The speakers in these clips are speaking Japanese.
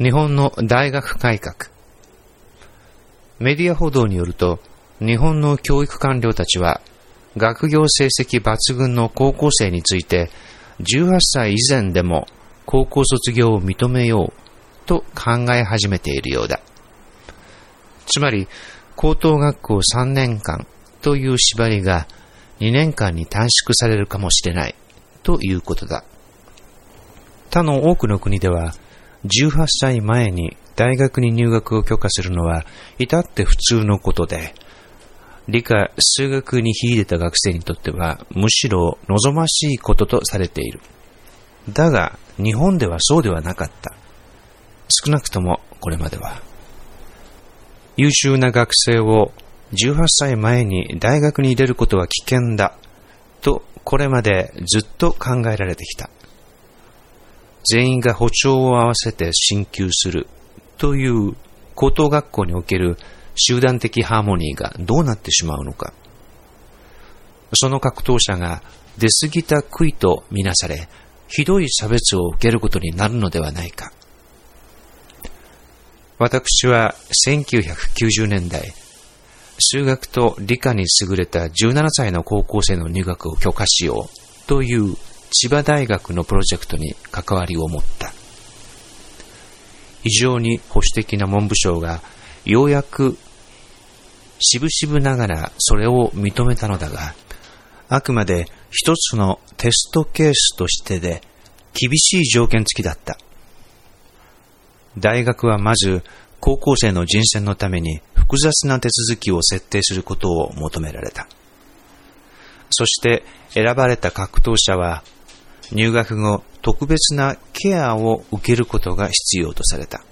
日本の大学改革。メディア報道によると、日本の教育官僚たちは、学業成績抜群の高校生について、18歳以前でも高校卒業を認めようと考え始めているようだ。つまり、高等学校3年間という縛りが2年間に短縮されるかもしれないということだ。他の多くの国では、18歳前に大学に入学を許可するのは至って普通のことで、理科、数学に秀でた学生にとってはむしろ望ましいこととされている。だが、日本ではそうではなかった。少なくともこれまでは。優秀な学生を18歳前に大学に入れることは危険だとこれまでずっと考えられてきた。全員が歩調を合わせて進級するという高等学校における集団的ハーモニーがどうなってしまうのか。その格闘者が出過ぎた悔いとみなされ、ひどい差別を受けることになるのではないか。私は1990年代、数学と理科に優れた17歳の高校生の入学を許可しようという千葉大学のプロジェクトに関わりを持った。非常に保守的な文部省がようやく渋々ながらそれを認めたのだが、あくまで一つのテストケースとしてで厳しい条件付きだった。大学はまず高校生の人選のために複雑な手続きを設定することを求められた。そして選ばれた格闘者は入学後、特別なケアを受けることが必要とされた。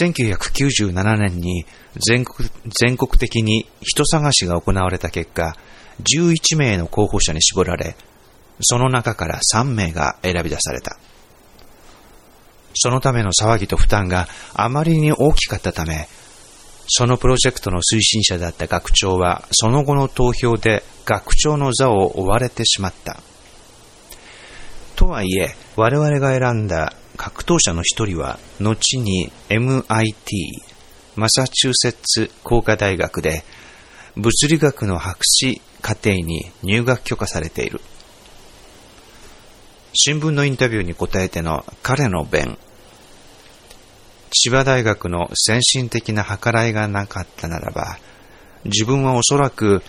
1997年に全国全国的に人探しが行われた結果、11名の候補者に絞られ、その中から3名が選び出された。そのための騒ぎと負担があまりに大きかったため、そのプロジェクトの推進者だった学長は、その後の投票で学長の座を追われてしまった。とはいえ、我々が選んだ格闘者の一人は、後に MIT、マサチューセッツ工科大学で、物理学の博士課程に入学許可されている。新聞のインタビューに答えての彼の弁。千葉大学の先進的な計らいがなかったならば、自分はおそらく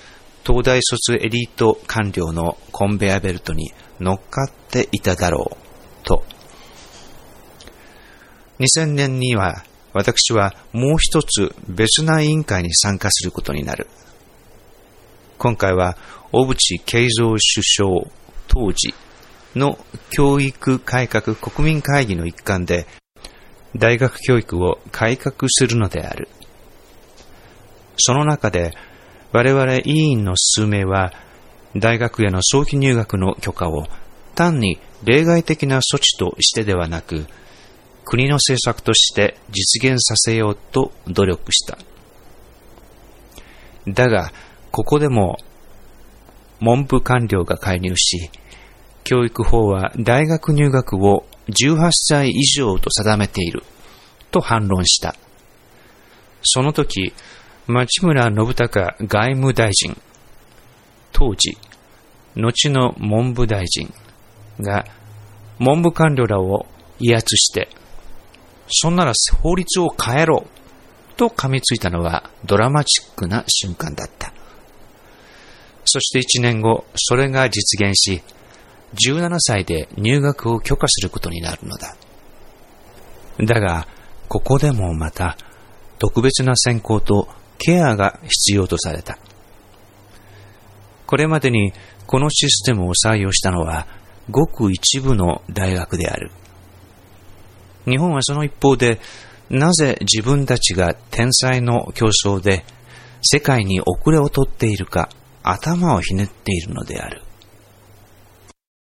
東大卒エリート官僚のコンベアベルトに乗っかっていただろう、と。2000年には私はもう一つ別な委員会に参加することになる。今回は小渕恵三首相当時の教育改革国民会議の一環で大学教育を改革するのである。その中で我々委員の数名は大学への早期入学の許可を単に例外的な措置としてではなく、国の政策として実現させようと努力した。だが、ここでも文部官僚が介入し、教育法は大学入学を18歳以上と定めていると反論した。その時、町村信孝外務大臣、当時、後の文部大臣が文部官僚らを威圧して、そんなら法律を変えろと噛みついたのはドラマチックな瞬間だった。そして1年後、それが実現し、17歳で入学を許可することになるのだ。だが、ここでもまた、特別な選考とケアが必要とされた。これまでにこのシステムを採用したのはごく一部の大学である。日本はその一方で、なぜ自分たちが天才の競争で世界に遅れをとっているか頭をひねっているのである。